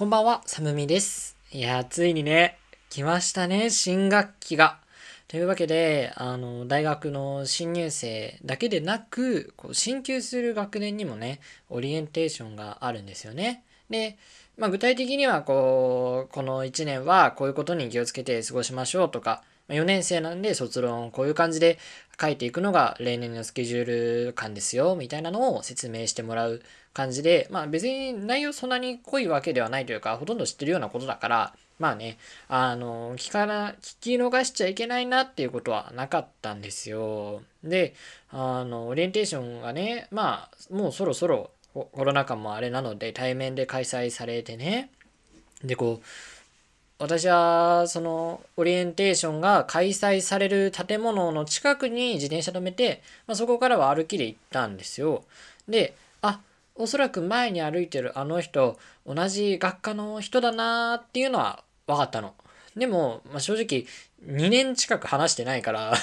こんばんは、サムミです。いや、ついにね、来ましたね、新学期が。というわけで、あの、大学の新入生だけでなく、こう進級する学年にもね、オリエンテーションがあるんですよね。で、まあ、具体的には、こう、この1年はこういうことに気をつけて過ごしましょうとか、4年生なんで卒論こういう感じで書いていくのが例年のスケジュール感ですよみたいなのを説明してもらう感じでまあ別に内容そんなに濃いわけではないというかほとんど知ってるようなことだからまあねあの聞かな聞き逃しちゃいけないなっていうことはなかったんですよであのオリエンテーションがねまあもうそろそろコロナ禍もあれなので対面で開催されてねでこう私はそのオリエンテーションが開催される建物の近くに自転車止めて、まあ、そこからは歩きで行ったんですよ。で、あ、おそらく前に歩いてるあの人、同じ学科の人だなーっていうのは分かったの。でも、まあ、正直、2年近く話してないから。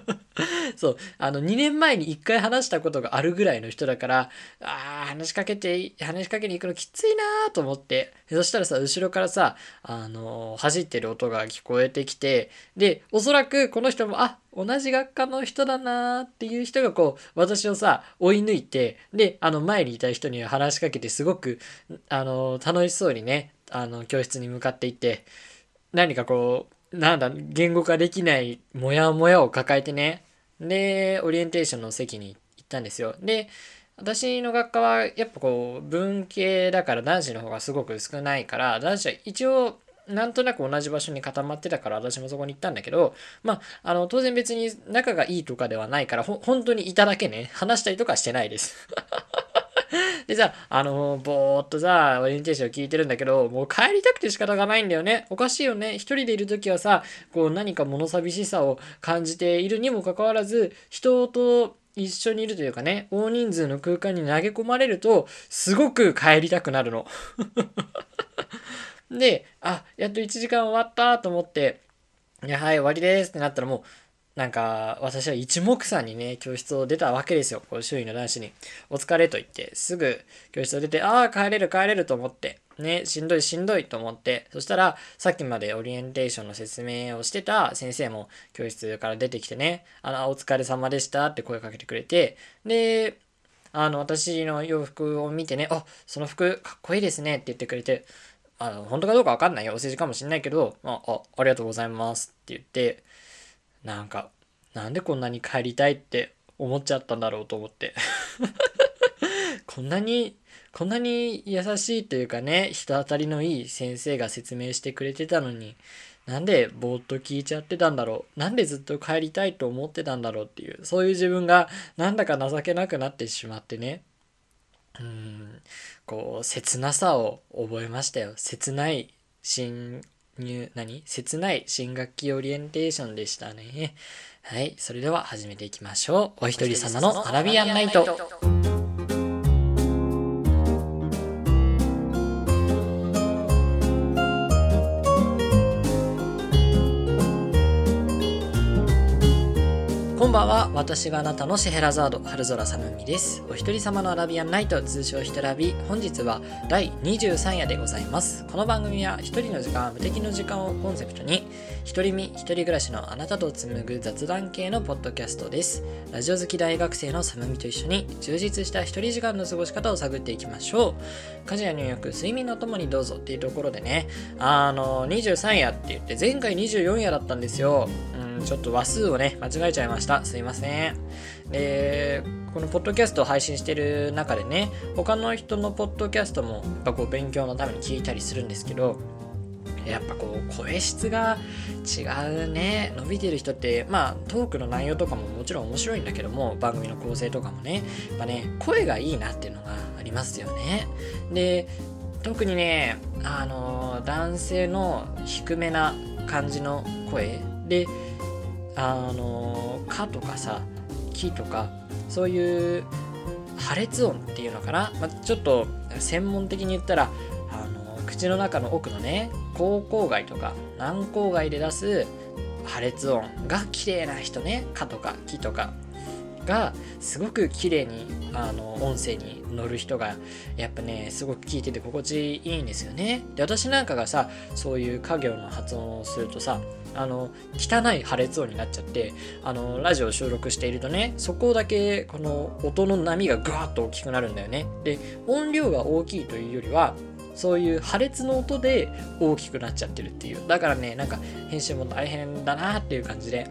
そう、あの、2年前に1回話したことがあるぐらいの人だから、ああ、話しかけて、話しかけに行くのきついなーと思って、そしたらさ、後ろからさ、あのー、走ってる音が聞こえてきて、で、おそらくこの人も、あ、同じ学科の人だなーっていう人がこう、私をさ、追い抜いて、で、あの、前にいた人に話しかけて、すごく、あのー、楽しそうにね、あの、教室に向かっていって、何かこう、なんだ、言語化できないモヤモヤを抱えてね、で、オリエンテーションの席に行ったんですよ。で、私の学科はやっぱこう文系だから男子の方がすごく少ないから男子は一応なんとなく同じ場所に固まってたから私もそこに行ったんだけどまああの当然別に仲がいいとかではないからほ本当にいただけね。話したりとかしてないです。でさ、あのー、ぼーっとさ、オリエンテーション聞いてるんだけど、もう帰りたくて仕方がないんだよね。おかしいよね。一人でいる時はさ、こう何か物寂しさを感じているにもかかわらず、人と一緒にいるというかね、大人数の空間に投げ込まれると、すごく帰りたくなるの。で、あ、やっと1時間終わったと思って、いや、はい、終わりですってなったらもう、なんか、私は一目散にね、教室を出たわけですよ。こう周囲の男子に。お疲れと言って、すぐ教室を出て、ああ、帰れる帰れると思って、ね、しんどいしんどいと思って、そしたら、さっきまでオリエンテーションの説明をしてた先生も教室から出てきてね、あの、お疲れ様でしたって声かけてくれて、で、あの、私の洋服を見てね、あ、その服かっこいいですねって言ってくれて、あの、本当かどうかわかんないよ。お世辞かもしんないけど、あ、あありがとうございますって言って、なんか、なんでこんなに帰りたいって思っちゃったんだろうと思って。こんなに、こんなに優しいというかね、人当たりのいい先生が説明してくれてたのに、なんでぼーっと聞いちゃってたんだろう。なんでずっと帰りたいと思ってたんだろうっていう、そういう自分がなんだか情けなくなってしまってね。うん、こう、切なさを覚えましたよ。切ない新入、何？切ない新学期オリエンテーションでしたね。はい。それでは始めていきましょう。お一人様のアラビアンナイト。ばんは。私があなたのシェヘラザード春空さむみです。お一人様のアラビアンナイト通称ひとラビ。本日は第23夜でございます。この番組は一人の時間無敵の時間をコンセプトに一人身一人暮らしのあなたと紡ぐ雑談系のポッドキャストです。ラジオ好き大学生のサムミと一緒に充実した一人時間の過ごし方を探っていきましょう。家事や入浴睡眠のともにどうぞっていうところでね。あの23夜って言って前回24夜だったんですよ。ちょっと話数をね、間違えちゃいました。すいません。で、このポッドキャストを配信してる中でね、他の人のポッドキャストも、やっぱこう勉強のために聞いたりするんですけど、やっぱこう声質が違うね伸びてる人ってまあトークの内容とかももちろん面白いんだけども番組の構成とかもねやっぱね声がいいなっていうのがありますよねで特にねあの男性の低めな感じの声であの「か」とかさ「き」とかそういう破裂音っていうのかな、まあ、ちょっと専門的に言ったらあの口の中の奥のね口口外とか軟口外で出す破裂音が綺麗な人ね「か」とか「き」とかがすごく綺麗にあの音声に乗る人がやっぱねすごく聞いてて心地いいんですよね。で私なんかがさそういう家業の発音をするとさあの汚い破裂音になっちゃってあのラジオを収録しているとねそこだけこの音の波がガーッと大きくなるんだよね。で音量が大きいというよりはそういう破裂の音で大きくなっちゃってるっていう。だからねなんか編集も大変だなっていう感じで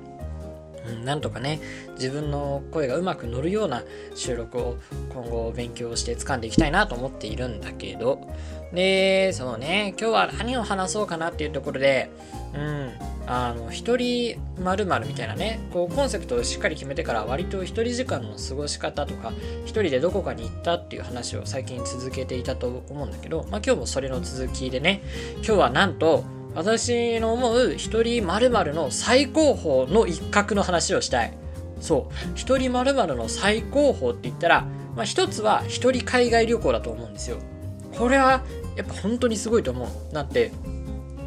うん、なんとかね自分の声がうまく乗るような収録を今後勉強して掴んでいきたいなと思っているんだけどでそうね今日は何を話そうかなっていうところでうんあの一人まるみたいなねこうコンセプトをしっかり決めてから割と一人時間の過ごし方とか一人でどこかに行ったっていう話を最近続けていたと思うんだけど、まあ、今日もそれの続きでね今日はなんと私の思う一人まるの最高峰の一角の話をしたい。そう。一人まるの最高峰って言ったら、まあ一つは一人海外旅行だと思うんですよ。これはやっぱ本当にすごいと思う。だって、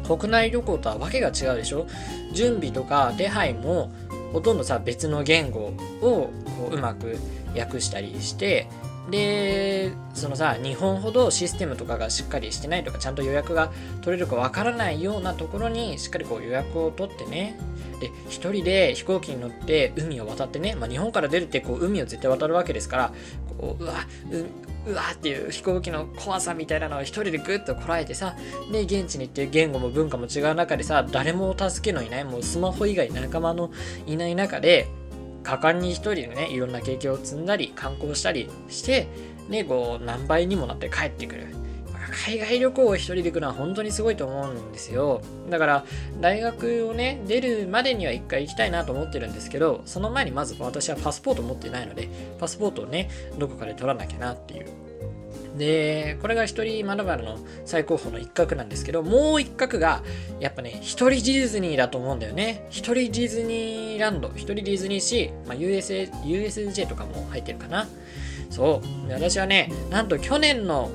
国内旅行とはわけが違うでしょ？準備とか手配もほとんどさ別の言語をこううまく訳したりしてでそのさ日本ほどシステムとかがしっかりしてないとかちゃんと予約が取れるかわからないようなところにしっかりこう予約を取ってね。で一人で飛行機に乗って海を渡ってね、まあ、日本から出るってこう海を絶対渡るわけですからこううわううわっていう飛行機の怖さみたいなのを一人でグッとこらえてさで現地に行って言語も文化も違う中でさ誰も助けのいないもうスマホ以外仲間のいない中で果敢に一人でねいろんな経験を積んだり観光したりしてねこう何倍にもなって帰ってくる。海外旅行を一人で行くのは本当にすごいと思うんですよだから大学をね出るまでには一回行きたいなと思ってるんですけどその前にまず私はパスポート持ってないのでパスポートをねどこかで取らなきゃなっていうで、これが一人まるの最高峰の一角なんですけど、もう一角が、やっぱね、一人ディズニーだと思うんだよね。一人ディズニーランド、一人ディズニーシー、まあ、USA、USJ とかも入ってるかな。そう。私はね、なんと去年の、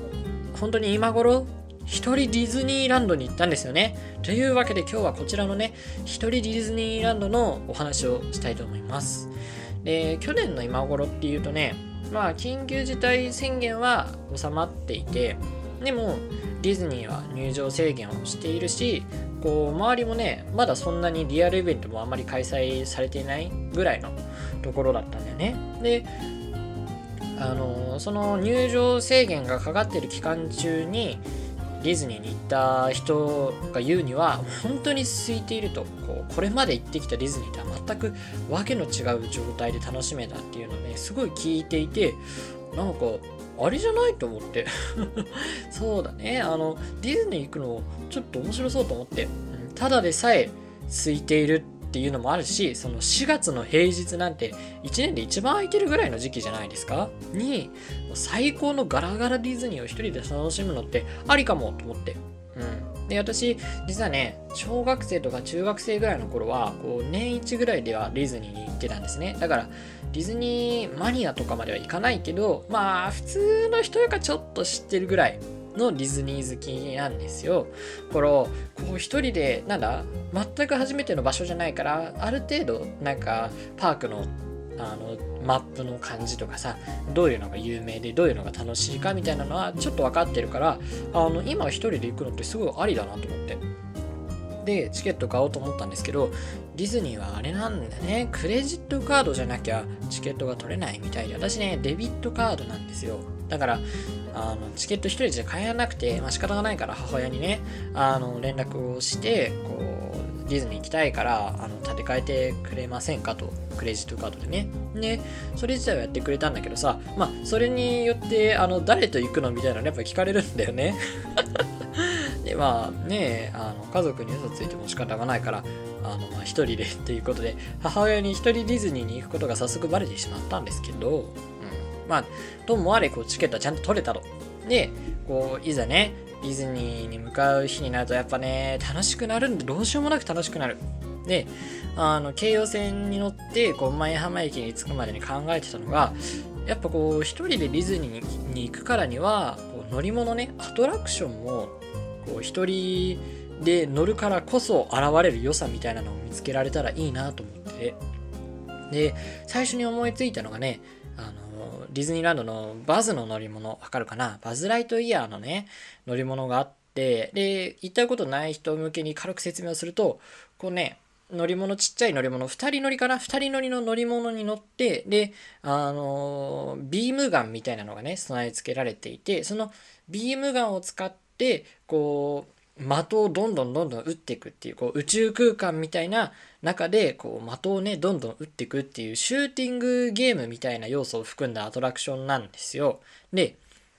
本当に今頃、一人ディズニーランドに行ったんですよね。というわけで今日はこちらのね、一人ディズニーランドのお話をしたいと思います。で、去年の今頃っていうとね、まあ、緊急事態宣言は収まっていて、でも、ディズニーは入場制限をしているし、こう、周りもね、まだそんなにリアルイベントもあんまり開催されていないぐらいのところだったんだよね。で、あの、その入場制限がかかってる期間中に、ディズニーに行った人が言うには本当に空いているとこうこれまで行ってきたディズニーとは全くわけの違う状態で楽しめたっていうのをねすごい聞いていてなんかあれじゃないと思って。そうだね。あのディズニー行くのちょっと面白そうと思って。ただでさえ空いているっていうのもあるしその4月の平日なんて1年で一番空いてるぐらいの時期じゃないですか？に最高のガラガラディズニーを一人で楽しむのってありかもと思って。うん、で私実はね小学生とか中学生ぐらいの頃はこう年一ぐらいではディズニーに行ってたんですね。だからディズニーマニアとかまではいかないけどまあ普通の人よりかちょっと知ってるぐらいのディズニー好きなんですよ。これこう一人でなんだ全く初めての場所じゃないからある程度なんかパークのあのマップの感じとかさどういうのが有名でどういうのが楽しいかみたいなのはちょっと分かってるからあの今一人で行くのってすごいありだなと思って。でチケット買おうと思ったんですけどディズニーはあれなんだねクレジットカードじゃなきゃチケットが取れないみたいで私ねデビットカードなんですよだからあのチケット1人じゃ買えなくて、まあ、仕方がないから母親にねあの連絡をしてこうディズニー行きたいからあの立て替えてくれませんかとクレジットカードでね。でそれ自体はやってくれたんだけどさまあそれによってあの誰と行くのみたいなのやっぱ聞かれるんだよね。でまあねあの家族に嘘ついても仕方がないからあの、まあ、一人でっていうことで母親に一人ディズニーに行くことが早速バレてしまったんですけどまあ、ともあれ、こう、チケットはちゃんと取れたと。で、こう、いざね、ディズニーに向かう日になると、やっぱね、楽しくなるんで、どうしようもなく楽しくなる。で、あの、京葉線に乗って、こう、舞浜駅に着くまでに考えてたのが、やっぱこう、一人でディズニーに行くからには、こう乗り物ね、アトラクションも、こう、一人で乗るからこそ現れる良さみたいなのを見つけられたらいいなと思って、で、最初に思いついたのがね、ディズニーランドのバズの乗り物、わかるかな？バズライトイヤーのね、乗り物があって、で、行ったことない人向けに軽く説明をすると、こうね、乗り物、ちっちゃい乗り物、2人乗りかな ?2 人乗りの乗り物に乗って、で、あのビームガンみたいなのがね、備え付けられていて、そのビームガンを使って、こう、的をどんどんどんどん撃っていくっていう、こう宇宙空間みたいな中で、こう的をね、どんどん撃っていくっていうシューティングゲームみたいな要素を含んだアトラクションなんですよ。で、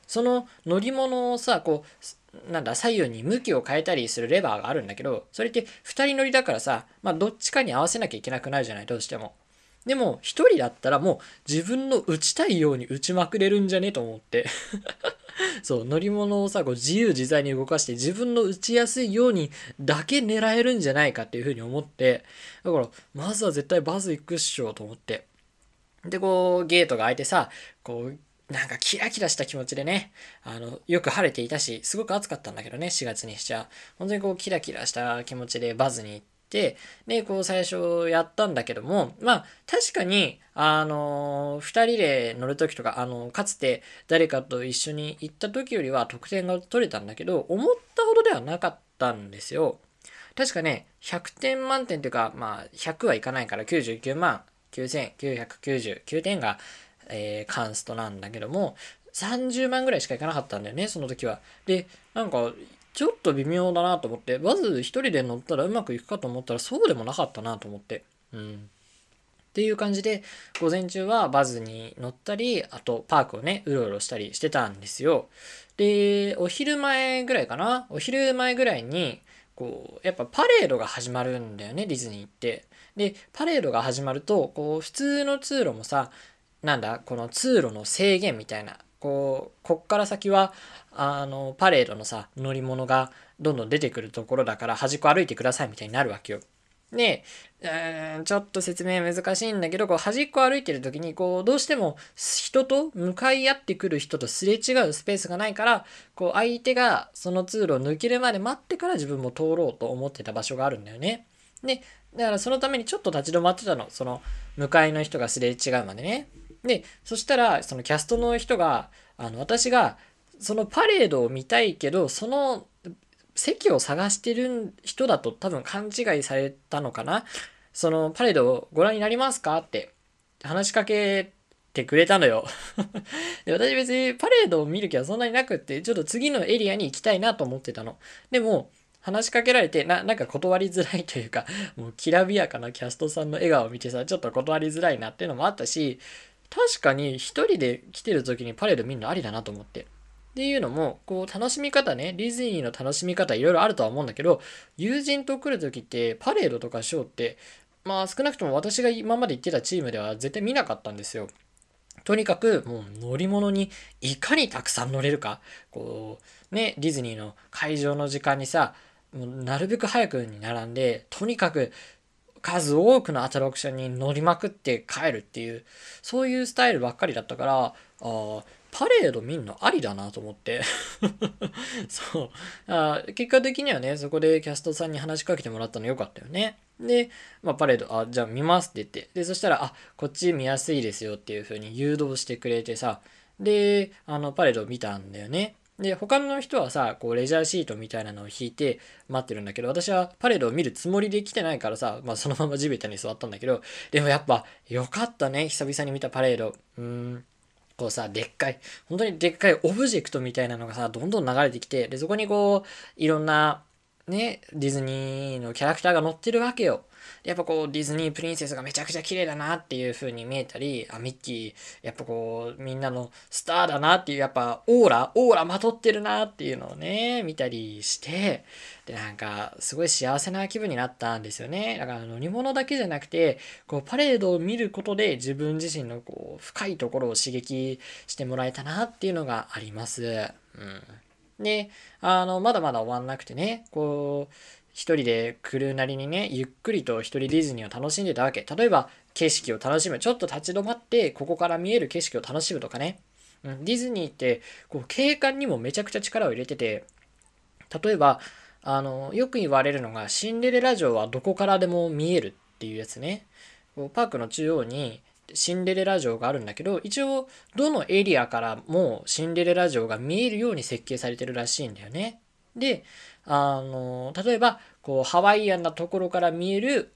その乗り物をさ、こう、なんだ、左右に向きを変えたりするレバーがあるんだけど、それって2人乗りだからさ、まあどっちかに合わせなきゃいけなくなるじゃない、どうしても。でも、一人だったらもう自分の打ちたいように打ちまくれるんじゃねと思って そう乗り物をさこう自由自在に動かして自分の打ちやすいようにだけ狙えるんじゃないかっていうふうに思ってだからまずは絶対バズ行くっしょと思ってでこうゲートが開いてさこうなんかキラキラした気持ちでね、あの、よく晴れていたし、すごく暑かったんだけどね、4月にしちゃ。本当にこうキラキラした気持ちでバズに行って、で、こう最初やったんだけども、まあ確かに、あのー、二人で乗るときとか、あのー、かつて誰かと一緒に行った時よりは得点が取れたんだけど、思ったほどではなかったんですよ。確かね、100点満点というか、まあ100はいかないから99万9999点が、えー、カンストなんだけども、30万ぐらいしかいかなかったんだよね、その時は。で、なんか、ちょっと微妙だなと思って、まず一人で乗ったらうまくいくかと思ったらそうでもなかったなと思って。うん。っていう感じで、午前中はバズに乗ったり、あとパークをね、うろうろしたりしてたんですよ。で、お昼前ぐらいかな？お昼前ぐらいに、こう、やっぱパレードが始まるんだよね、ディズニーって。で、パレードが始まると、こう、普通の通路もさ、なんだ、この通路の制限みたいな、こう、こっから先は、あの、パレードのさ、乗り物がどんどん出てくるところだから端っこ歩いてくださいみたいになるわけよ。でえ、ちょっと説明難しいんだけど、こう端っこ歩いてる時に、こう、どうしても人と向かい合ってくる人とすれ違うスペースがないから、こう、相手がその通路を抜けるまで待ってから自分も通ろうと思ってた場所があるんだよね。で、だからそのためにちょっと立ち止まってたの。その、向かいの人がすれ違うまでね。で、そしたら、そのキャストの人が、あの、私が、そのパレードを見たいけど、その席を探してる人だと多分勘違いされたのかな。そのパレードをご覧になりますか？って話しかけてくれたのよ。で私別にパレードを見る気はそんなになくって、ちょっと次のエリアに行きたいなと思ってたの。でも、話しかけられて、な、なんか断りづらいというか、もうきらびやかなキャストさんの笑顔を見てさ、ちょっと断りづらいなっていうのもあったし、確かに一人で来てる時にパレード見るのありだなと思って。っていうのも、こう、楽しみ方ね、ディズニーの楽しみ方いろいろあるとは思うんだけど、友人と来る時ってパレードとかショーって、まあ少なくとも私が今まで行ってたチームでは絶対見なかったんですよ。とにかくもう乗り物にいかにたくさん乗れるか、こう、ね、ディズニーの会場の時間にさ、もうなるべく早くに並んで、とにかく数多くのアトラクションに乗りまくって帰るっていう、そういうスタイルばっかりだったから、あ、パレード見んのありだなと思って そうあ。結果的にはね、そこでキャストさんに話しかけてもらったのよかったよね。で、まあ、パレード、あ、じゃあ見ますって言って。で、そしたら、あ、こっち見やすいですよっていう風に誘導してくれてさ、で、あの、パレード見たんだよね。で、他の人はさ、こう、レジャーシートみたいなのを引いて待ってるんだけど、私はパレードを見るつもりで来てないからさ、まあそのまま地べたに座ったんだけど、でもやっぱ、よかったね、久々に見たパレード。うーん、こうさ、でっかい、本当にでっかいオブジェクトみたいなのがさ、どんどん流れてきて、で、そこにこう、いろんな、ね、ディズニーのキャラクターが乗ってるわけよ。やっぱこうディズニープリンセスがめちゃくちゃ綺麗だなっていう風に見えたり、あ、ミッキー、やっぱこうみんなのスターだなっていう、やっぱオーラ、オーラまとってるなっていうのをね、見たりして、で、なんかすごい幸せな気分になったんですよね。だから乗り物だけじゃなくて、こうパレードを見ることで自分自身のこう深いところを刺激してもらえたなっていうのがあります。うん。で、あの、まだまだ終わんなくてね、こう、一人で来るなりにね、ゆっくりと一人ディズニーを楽しんでたわけ。例えば、景色を楽しむ。ちょっと立ち止まって、ここから見える景色を楽しむとかね。うん、ディズニーって、こう、景観にもめちゃくちゃ力を入れてて、例えば、あの、よく言われるのが、シンデレラ城はどこからでも見えるっていうやつね。こうパークの中央にシンデレラ城があるんだけど一応どのエリアからもシンデレラ城が見えるように設計されてるらしいんだよね。であの例えばこうハワイアンなところから見える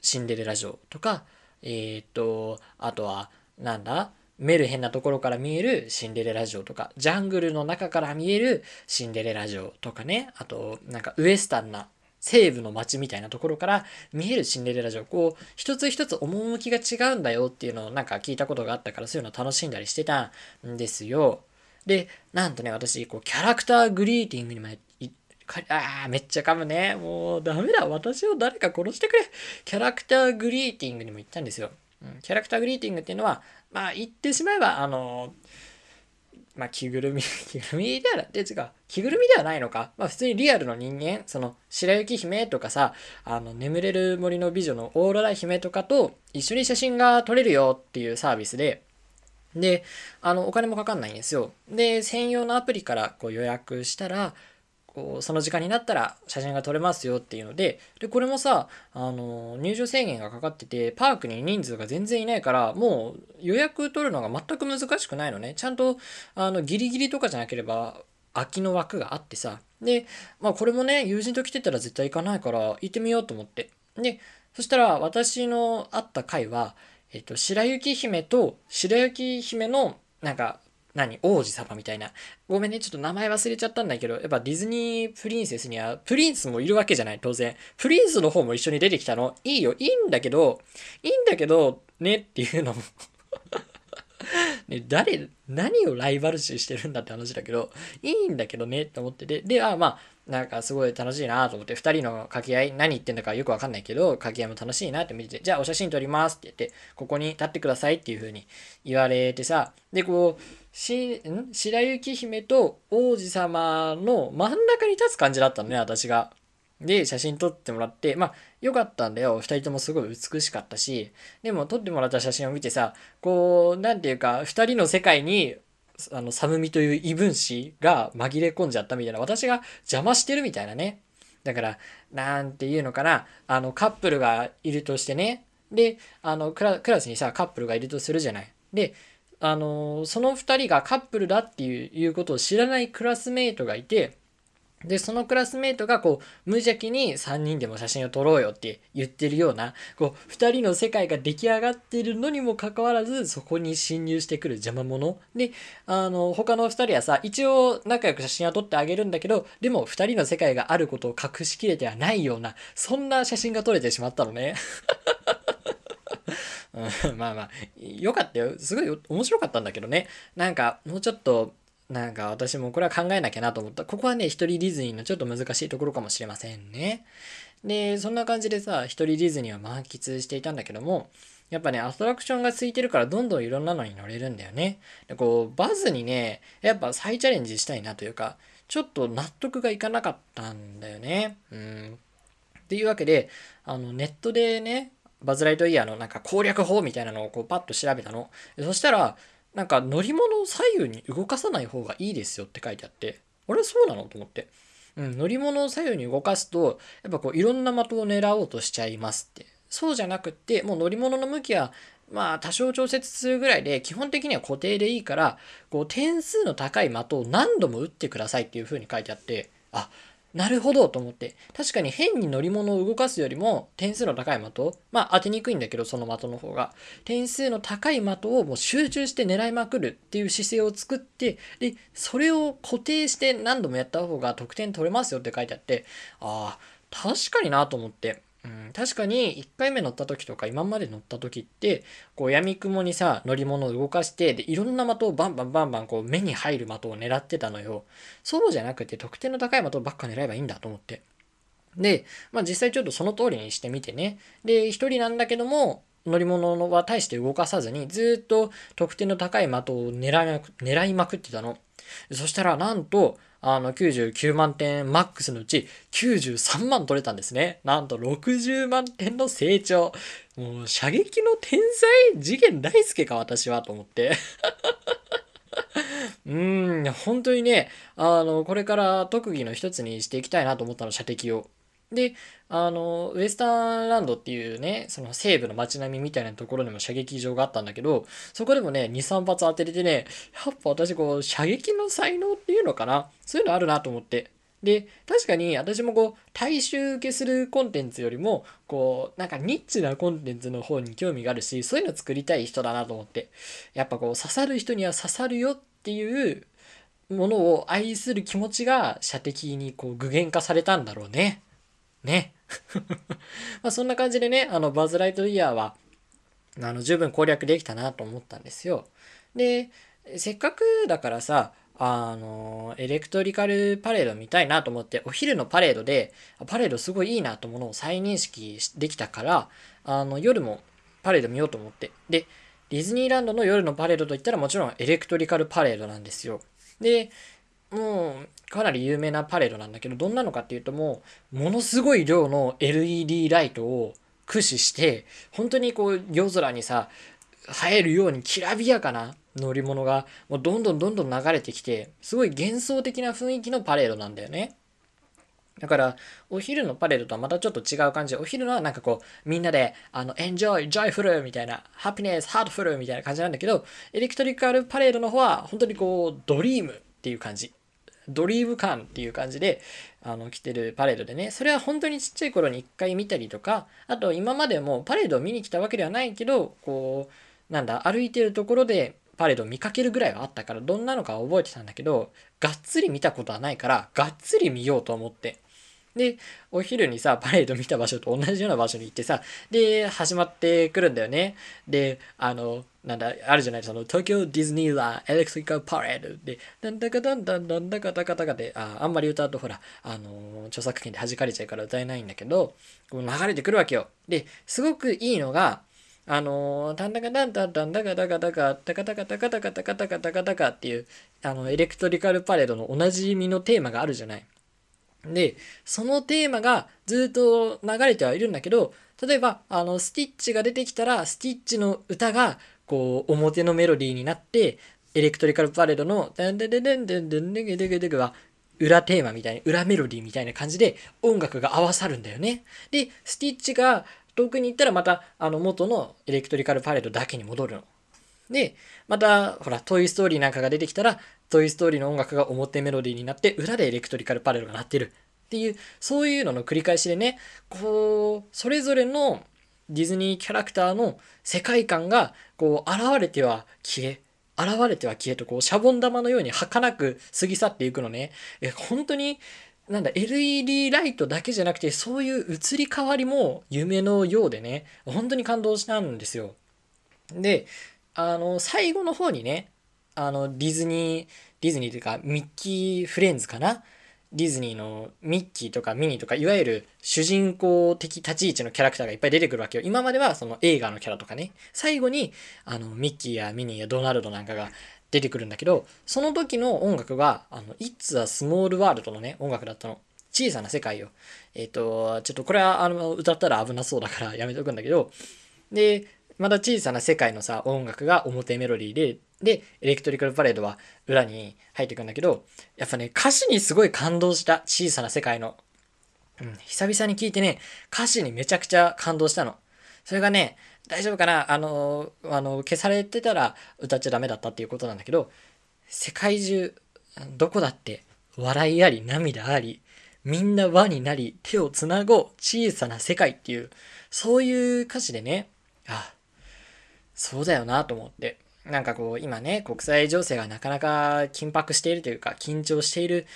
シンデレラ城とかえっ、とあとはなんだメルヘンなところから見えるシンデレラ城とかジャングルの中から見えるシンデレラ城とかねあとなんかウエスタンな西部の街みたいなところから見えるシンデレラ城。こう一つ一つ趣が違うんだよっていうのをなんか聞いたことがあったからそういうの楽しんだりしてたんですよ。でなんとね私こうキャラクターグリーティングにもああめっちゃ噛むね。もうダメだ。私を誰か殺してくれ。キャラクターグリーティングにも行ったんですよ、うん、キャラクターグリーティングっていうのはまあ言ってしまえばあのまあ、着ぐるみ、着ぐるみではない、で、違う、着ぐるみではないのか。まあ、普通にリアルの人間、その、白雪姫とかさ、あの、眠れる森の美女のオーロラ姫とかと一緒に写真が撮れるよっていうサービスで、で、あの、お金もかかんないんですよ。で、専用のアプリからこう予約したら、こうその時間になったら写真が撮れますよっていうのででこれもさあの入場制限がかかっててパークに人数が全然いないからもう予約取るのが全く難しくないのね。ちゃんとあのギリギリとかじゃなければ空きの枠があってさ。でまあこれもね友人と来てたら絶対行かないから行ってみようと思って。でそしたら私の会った回はえっと白雪姫と白雪姫のなんか何？王子様みたいな。ごめんね、ちょっと名前忘れちゃったんだけど、やっぱディズニープリンセスには、プリンスもいるわけじゃない、当然。プリンスの方も一緒に出てきたの。いいよ、いいんだけど、いいんだけど、ねっていうのも ね、誰、何をライバル視してるんだって話だけど、いいんだけどねって思ってて、で、あ、まあ、なんかすごい楽しいなと思って、2人の掛け合い、何言ってんだかよくわかんないけど、掛け合いも楽しいなって見てて、じゃあお写真撮りますって言って、ここに立ってくださいっていう風に言われてさ、で、こう、しん？白雪姫と王子様の真ん中に立つ感じだったのね、私が。で、写真撮ってもらって、まあ、よかったんだよ。二人ともすごい美しかったし。でも、撮ってもらった写真を見てさ、こう、なんていうか、二人の世界に、あの、寒みという異分子が紛れ込んじゃったみたいな、私が邪魔してるみたいなね。だから、なんていうのかな、あの、カップルがいるとしてね。で、あのクラ、クラスにさ、カップルがいるとするじゃない。で、あのその2人がカップルだっていうことを知らないクラスメートがいてでそのクラスメイトがこう無邪気に3人でも写真を撮ろうよって言ってるようなこう2人の世界が出来上がってるのにもかかわらずそこに侵入してくる邪魔者であの他の2人はさ一応仲良く写真は撮ってあげるんだけどでも2人の世界があることを隠しきれてはないようなそんな写真が撮れてしまったのね うん、まあまあ、よかったよ。すごい面白かったんだけどね。なんか、もうちょっと、なんか私もこれは考えなきゃなと思った。ここはね、一人ディズニーのちょっと難しいところかもしれませんね。で、そんな感じでさ、一人ディズニーは満喫していたんだけども、やっぱね、アトラクションがついてるからどんどんいろんなのに乗れるんだよね。で、こう、バズにね、やっぱ再チャレンジしたいなというか、ちょっと納得がいかなかったんだよね。うん。っていうわけで、あの、ネットでね、バズ・ライトイヤーのなんか攻略法みたいなのをこうパッと調べたの。そしたら、なんか乗り物を左右に動かさない方がいいですよって書いてあって、あれそうなのと思って。うん、乗り物を左右に動かすと、やっぱこういろんな的を狙おうとしちゃいますって。そうじゃなくって、もう乗り物の向きはまあ多少調節するぐらいで基本的には固定でいいからこう点数の高い的を何度も打ってくださいっていう風に書いてあってあなるほどと思って。確かに変に乗り物を動かすよりも点数の高い的、まあ当てにくいんだけどその的の方が、点数の高い的をもう集中して狙いまくるっていう姿勢を作って、で、それを固定して何度もやった方が得点取れますよって書いてあって、ああ、確かになと思って。うん、確かに1回目乗った時とか今まで乗った時ってこう闇雲にさ乗り物を動かしてでいろんな的をバンバンバンバンこう目に入る的を狙ってたのよ。そうじゃなくて得点の高い的ばっか狙えばいいんだと思って。で、まあ、実際ちょっとその通りにしてみてね。で1人なんだけども乗り物は大して動かさずにずっと得点の高い的を狙いまくってたの。そしたらなんとあの99万点マックスのうち93万取れたんですね。なんと60万点の成長。もう射撃の天才次元大輔か私はと思って うん、本当にね、あの、これから特技の一つにしていきたいなと思ったの、射的を。で、あの、ウエスタンランドっていうね、その西部の街並みみたいなところにも射撃場があったんだけど、そこでもね、2、3発当てれてね、やっぱ私こう、射撃の才能っていうのかな？そういうのあるなと思って。で、確かに私もこう、大衆受けするコンテンツよりも、こう、なんかニッチなコンテンツの方に興味があるし、そういうの作りたい人だなと思って。やっぱこう、刺さる人には刺さるよっていうものを愛する気持ちが射的にこう具現化されたんだろうね。ね。まあそんな感じでね、あのバズ・ライトイヤーはあの十分攻略できたなと思ったんですよ。で、せっかくだからさ、あの、エレクトリカルパレード見たいなと思って、お昼のパレードで、パレードすごいいいなとものを再認識できたから、あの、夜もパレード見ようと思って。で、ディズニーランドの夜のパレードといったらもちろんエレクトリカルパレードなんですよ。で、もうかなり有名なパレードなんだけど、どんなのかっていうともう、ものすごい量の LED ライトを駆使して、本当にこう夜空にさ、映えるようにきらびやかな乗り物がもうどんどんどんどん流れてきて、すごい幻想的な雰囲気のパレードなんだよね。だから、お昼のパレードとはまたちょっと違う感じで、お昼のはなんかこう、みんなで、あの、エンジョイ、ジョイフルみたいな、ハピネス、ハートフルみたいな感じなんだけど、エレクトリカルパレードの方は、本当にこう、ドリームっていう感じ。ドリーム感っていう感じで、あの、来てるパレードでね、それは本当にちっちゃい頃に一回見たりとか、あと今までもパレードを見に来たわけではないけど、こう、なんだ、歩いてるところでパレードを見かけるぐらいはあったから、どんなのか覚えてたんだけど、がっつり見たことはないから、がっつり見ようと思って。で、お昼にさ、パレード見た場所と同じような場所に行ってさ、で、始まってくるんだよね。で、あの、なんだ、あるじゃない、その、東京ディズニーランエレクトリカルパレードで、なんだかだんだんだんだかだかだかで、ああんまり歌うとほら、あの、著作権で弾かれちゃうから歌えないんだけど、こう流れてくるわけよ。で、すごくいいのが、あのー、タンダカタンタンタンダカダカダカタカタカタカタカタカタカタカタカっていう、あの、エレクトリカルパレードのおなじみのテーマがあるじゃない。で、そのテーマがずっと流れてはいるんだけど、例えば、あの、スティッチが出てきたら、スティッチの歌が、こう、表のメロディーになって、エレクトリカルパレードの、ダンダンダンダンダンダンダンダンダンは、裏テーマみたいに、裏メロディーみたいな感じで音楽が合わさるんだよね。で、スティッチが遠くに行ったらまた、あの、元のエレクトリカルパレードだけに戻るの。で、また、ほら、トイ・ストーリーなんかが出てきたら、トイ・ストーリーの音楽が表メロディーになって、裏でエレクトリカルパレードが鳴ってる。っていう、そういうのの繰り返しでね、こう、それぞれのディズニーキャラクターの世界観が、こう、現れては消え、現れては消えと、こう、シャボン玉のように儚く過ぎ去っていくのね。え、本当に、なんだ、LED ライトだけじゃなくて、そういう移り変わりも夢のようでね、本当に感動したんですよ。で、あの、最後の方にね、あの、ディズニー、ディズニーというか、ミッキーフレンズかな？ディズニーのミッキーとかミニーとか、いわゆる主人公的立ち位置のキャラクターがいっぱい出てくるわけよ。今まではその映画のキャラとかね、最後に、あの、ミッキーやミニーやドナルドなんかが出てくるんだけど、その時の音楽が、あの、It's a Small World のね、音楽だったの。小さな世界よ。えっ、ー、と、ちょっとこれは、あの、歌ったら危なそうだからやめとくんだけど、で、まだ小さな世界のさ、音楽が表メロディーで、で、エレクトリカルパレードは裏に入っていくんだけど、やっぱね、歌詞にすごい感動した。小さな世界の。うん、久々に聞いてね、歌詞にめちゃくちゃ感動したの。それがね、大丈夫かな？あの、あの、消されてたら歌っちゃダメだったっていうことなんだけど、世界中、どこだって笑いあり涙あり、みんな輪になり手をつなごう小さな世界っていう、そういう歌詞でね、あ、そうだよなと思って。なんかこう、今ね、国際情勢がなかなか緊迫しているというか、緊張している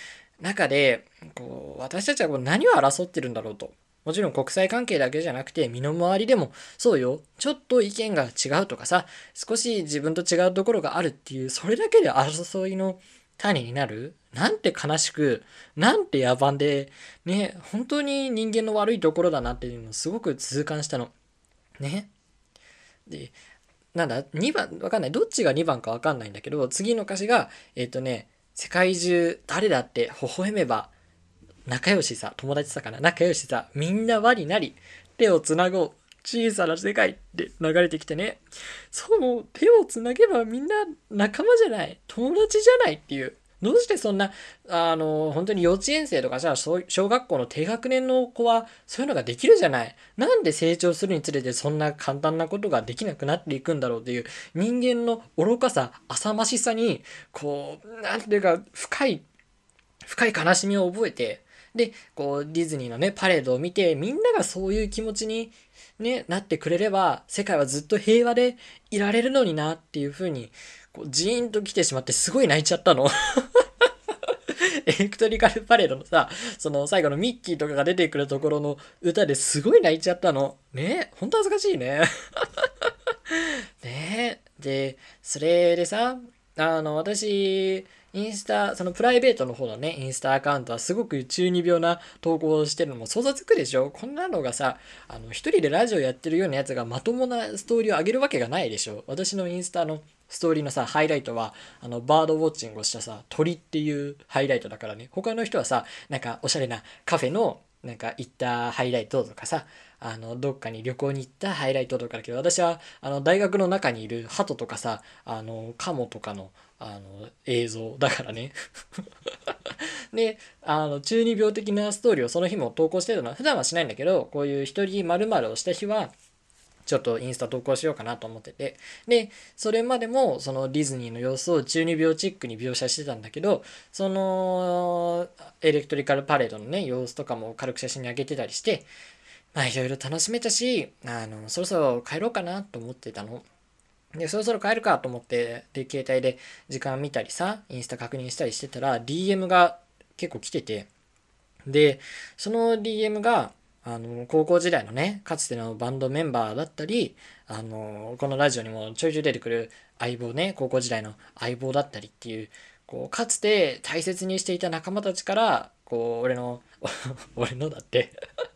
中で、こう、私たちはこう何を争ってるんだろうと。もちろん国際関係だけじゃなくて、身の回りでも、そうよ、ちょっと意見が違うとかさ、少し自分と違うところがあるっていう、それだけで争いの種になるなんて悲しく、なんて野蛮で、ね、本当に人間の悪いところだなっていうのをすごく痛感したの。ね。で、なんだ、2番、わかんない。どっちが2番かわかんないんだけど、次の歌詞が、えっ、ー、とね、世界中誰だって微笑めば、仲良しさ、友達さかな、仲良しさ、みんな輪になり、手をつなごう、小さな世界って流れてきてね、そう、手をつなげばみんな仲間じゃない、友達じゃないっていう、どうしてそんな、あの、本当に幼稚園生とかじゃあ、小学校の低学年の子はそういうのができるじゃない。なんで成長するにつれてそんな簡単なことができなくなっていくんだろうっていう人間の愚かさ、浅ましさに、こう、なんていうか、深い、深い悲しみを覚えて、で、こう、ディズニーのね、パレードを見て、みんながそういう気持ちに、ね、なってくれれば、世界はずっと平和でいられるのになっていうふうに、こう、ジーンと来てしまってすごい泣いちゃったの。エレクトリカルパレードのさ、その最後のミッキーとかが出てくるところの歌ですごい泣いちゃったの。ねほんと恥ずかしいね。ねで、それでさ、あの、私、インスタ、そのプライベートの方のね、インスタアカウントはすごく中二病な投稿をしてるのも想像つくでしょこんなのがさ、あの、一人でラジオやってるようなやつがまともなストーリーを上げるわけがないでしょ私のインスタのストーリーのさ、ハイライトは、あの、バードウォッチングをしたさ、鳥っていうハイライトだからね。他の人はさ、なんかおしゃれなカフェの、なんか行ったハイライトとかさ、あの、どっかに旅行に行ったハイライトとかだけど、私は、あの、大学の中にいる鳩とかさ、あの、カモとかの、あの映像だからね であの中二病的なストーリーをその日も投稿してたのは普段はしないんだけどこういう一人〇〇をした日はちょっとインスタ投稿しようかなと思っててでそれまでもそのディズニーの様子を中二病チックに描写してたんだけどそのエレクトリカルパレードのね様子とかも軽く写真に上げてたりしてまあいろいろ楽しめたしあのそろそろ帰ろうかなと思ってたの。で、そろそろ帰るかと思って、で、携帯で時間見たりさ、インスタ確認したりしてたら、DM が結構来てて、で、その DM が、あの、高校時代のね、かつてのバンドメンバーだったり、あの、このラジオにもちょいちょい出てくる相棒ね、高校時代の相棒だったりっていう、こう、かつて大切にしていた仲間たちから、こう、俺の、俺のだって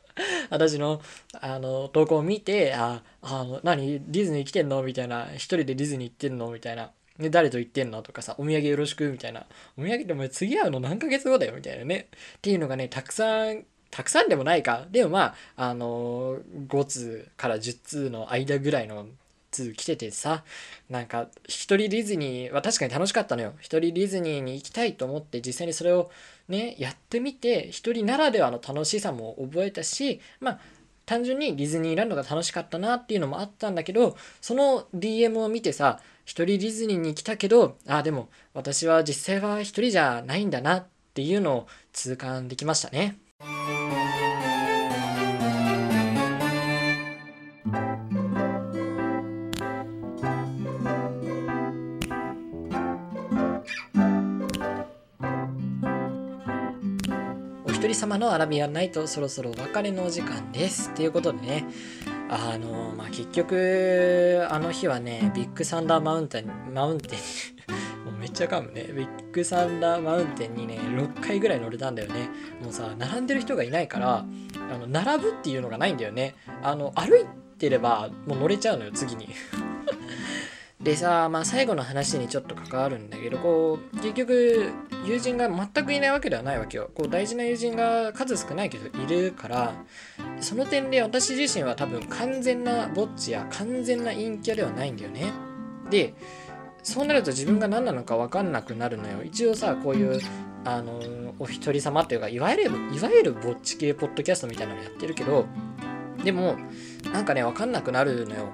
私のあの投稿を見て、あ、あの何ディズニー来てんの？みたいな、一人でディズニー行ってんの？みたいな。で、誰と行ってんの？とかさ、お土産よろしく？みたいな。お土産ってお前次会うの何ヶ月後だよ？みたいなね。っていうのがね、たくさん、たくさんでもないか。でもまあ、あの5通から10通の間ぐらいの通来ててさ、なんか、一人ディズニーは確かに楽しかったのよ。一人ディズニーに行きたいと思って、実際にそれをね、やってみて、一人ならではの楽しさも覚えたし、まあ、単純にディズニーランドが楽しかったなっていうのもあったんだけど、その DM を見てさ、一人ディズニーに来たけど、あ、でも私は実際は一人じゃないんだなっていうのを痛感できましたね。様のアラビアンナイトそろそろお別れのお時間です。ということでね、あの、まあ、結局、あの日はね、ビッグサンダーマウンテン、マウンテンもうめっちゃ噛むね。ビッグサンダーマウンテンにね、6回ぐらい乗れたんだよね。もうさ、並んでる人がいないから、あの並ぶっていうのがないんだよね。あの、歩いてればもう乗れちゃうのよ、次に。でさ、まあ、最後の話にちょっと関わるんだけどこう結局友人が全くいないわけではないわけよ。こう大事な友人が数少ないけどいるからその点で私自身は多分完全なぼっちや完全な陰キャではないんだよね。でそうなると自分が何なのか分かんなくなるのよ。一応さこういうあのお一人様っていうかいわゆるいわゆるぼっち系ポッドキャストみたいなのやってるけどでもなんかね分かんなくなるのよ。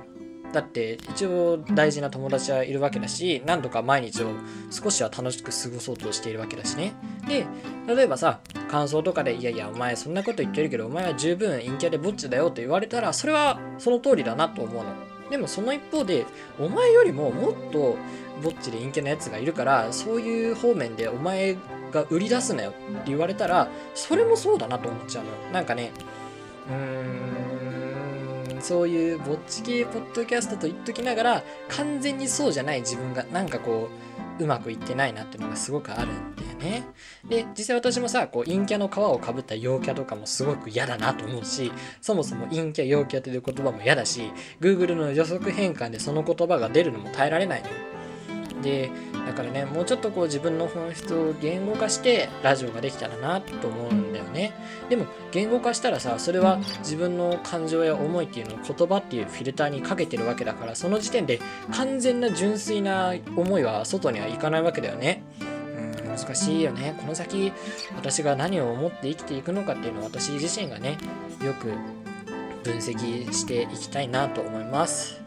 だって一応大事な友達はいるわけだし何とか毎日を少しは楽しく過ごそうとしているわけだしね。で例えばさ感想とかで「いやいやお前そんなこと言ってるけどお前は十分陰キャでぼっちだよ」と言われたらそれはその通りだなと思うの。でもその一方でお前よりももっとぼっちで陰キャなやつがいるからそういう方面でお前が売り出すなよって言われたらそれもそうだなと思っちゃうの。なんかねうーんそういうぼっち系ポッドキャストと言っときながら完全にそうじゃない自分がなんかこううまくいってないなっていうのがすごくあるんだよね。で実際私もさこう陰キャの皮をかぶった陽キャとかもすごく嫌だなと思うしそもそも陰キャ陽キャという言葉も嫌だし Google の予測変換でその言葉が出るのも耐えられないの。でだからねもうちょっとこう自分の本質を言語化してラジオができたらなと思うんだよね。でも言語化したらさそれは自分の感情や思いっていうのを言葉っていうフィルターにかけてるわけだからその時点で完全な純粋な思いは外にはいかないわけだよね。難しいよね。この先私が何を思って生きていくのかっていうのを私自身がねよく分析していきたいなと思います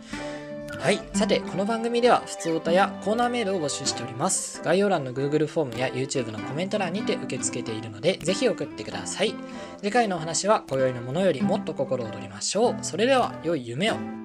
はい。さてこの番組では普通歌やコーナーメールを募集しております。概要欄の Google フォームや YouTube のコメント欄にて受け付けているので是非送ってください。次回のお話は今宵のものよりもっと心躍りましょう。それでは良い夢を。